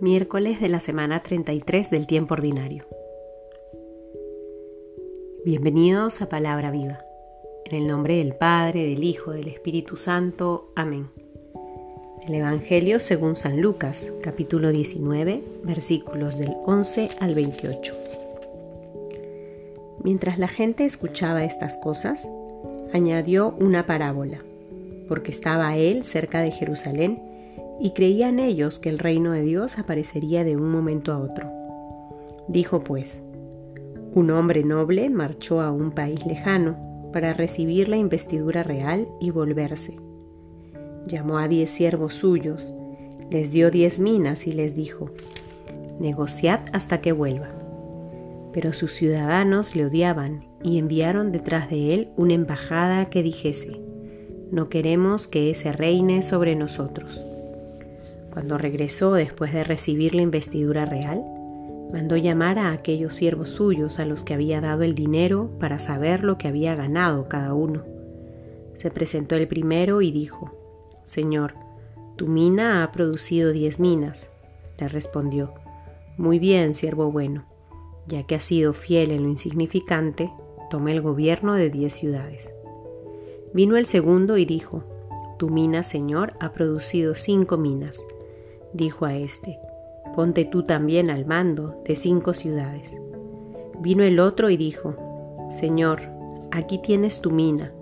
miércoles de la semana 33 del tiempo ordinario. Bienvenidos a Palabra Viva. En el nombre del Padre, del Hijo, del Espíritu Santo. Amén. El Evangelio según San Lucas, capítulo 19, versículos del 11 al 28. Mientras la gente escuchaba estas cosas, añadió una parábola, porque estaba él cerca de Jerusalén y creían ellos que el reino de Dios aparecería de un momento a otro. Dijo pues, un hombre noble marchó a un país lejano para recibir la investidura real y volverse. Llamó a diez siervos suyos, les dio diez minas y les dijo, negociad hasta que vuelva. Pero sus ciudadanos le odiaban y enviaron detrás de él una embajada que dijese, no queremos que ese reine sobre nosotros. Cuando regresó después de recibir la investidura real, mandó llamar a aquellos siervos suyos a los que había dado el dinero para saber lo que había ganado cada uno. Se presentó el primero y dijo, Señor, tu mina ha producido diez minas. Le respondió, Muy bien, siervo bueno, ya que has sido fiel en lo insignificante, tome el gobierno de diez ciudades. Vino el segundo y dijo, Tu mina, Señor, ha producido cinco minas dijo a éste, ponte tú también al mando de cinco ciudades. Vino el otro y dijo, Señor, aquí tienes tu mina,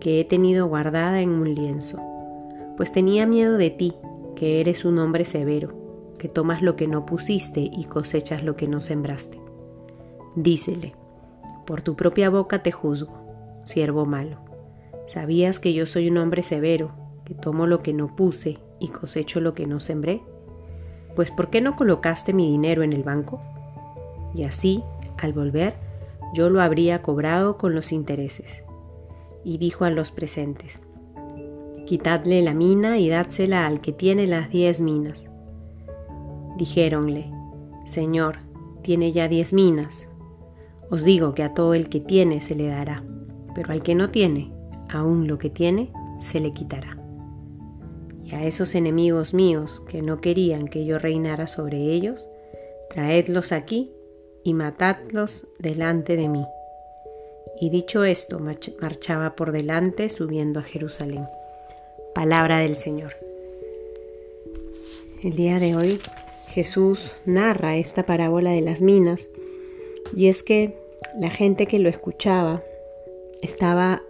que he tenido guardada en un lienzo, pues tenía miedo de ti, que eres un hombre severo, que tomas lo que no pusiste y cosechas lo que no sembraste. Dícele, por tu propia boca te juzgo, siervo malo. ¿Sabías que yo soy un hombre severo, que tomo lo que no puse y cosecho lo que no sembré? Pues ¿por qué no colocaste mi dinero en el banco? Y así, al volver, yo lo habría cobrado con los intereses. Y dijo a los presentes, Quitadle la mina y dádsela al que tiene las diez minas. Dijéronle, Señor, tiene ya diez minas. Os digo que a todo el que tiene se le dará, pero al que no tiene, aún lo que tiene, se le quitará y a esos enemigos míos que no querían que yo reinara sobre ellos, traedlos aquí y matadlos delante de mí. Y dicho esto, marchaba por delante subiendo a Jerusalén. Palabra del Señor. El día de hoy Jesús narra esta parábola de las minas y es que la gente que lo escuchaba estaba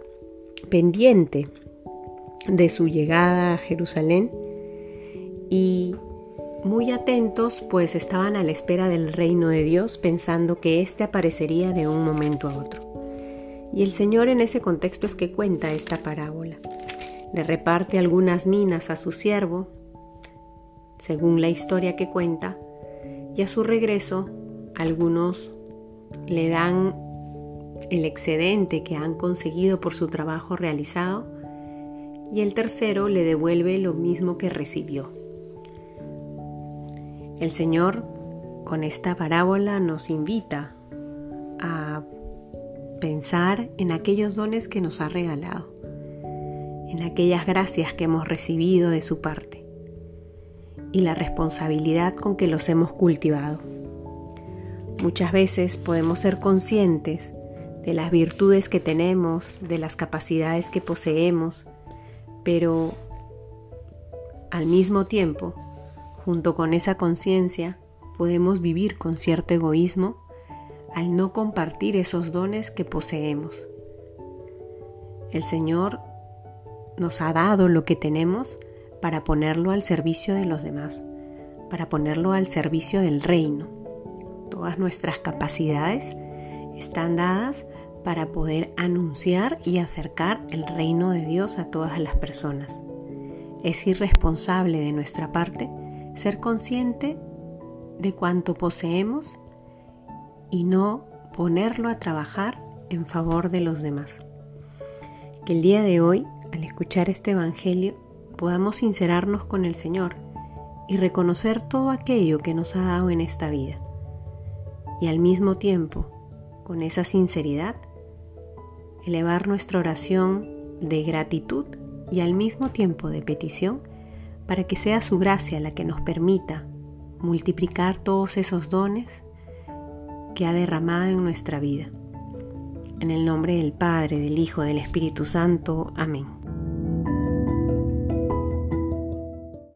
pendiente de su llegada a Jerusalén y muy atentos pues estaban a la espera del reino de Dios pensando que éste aparecería de un momento a otro. Y el Señor en ese contexto es que cuenta esta parábola. Le reparte algunas minas a su siervo, según la historia que cuenta, y a su regreso algunos le dan el excedente que han conseguido por su trabajo realizado y el tercero le devuelve lo mismo que recibió. El Señor con esta parábola nos invita a pensar en aquellos dones que nos ha regalado, en aquellas gracias que hemos recibido de su parte y la responsabilidad con que los hemos cultivado. Muchas veces podemos ser conscientes de las virtudes que tenemos, de las capacidades que poseemos, pero al mismo tiempo, junto con esa conciencia, podemos vivir con cierto egoísmo al no compartir esos dones que poseemos. El Señor nos ha dado lo que tenemos para ponerlo al servicio de los demás, para ponerlo al servicio del reino. Todas nuestras capacidades están dadas para poder anunciar y acercar el reino de Dios a todas las personas. Es irresponsable de nuestra parte ser consciente de cuánto poseemos y no ponerlo a trabajar en favor de los demás. Que el día de hoy, al escuchar este Evangelio, podamos sincerarnos con el Señor y reconocer todo aquello que nos ha dado en esta vida. Y al mismo tiempo, con esa sinceridad, elevar nuestra oración de gratitud y al mismo tiempo de petición para que sea su gracia la que nos permita multiplicar todos esos dones que ha derramado en nuestra vida. En el nombre del Padre, del Hijo, del Espíritu Santo. Amén.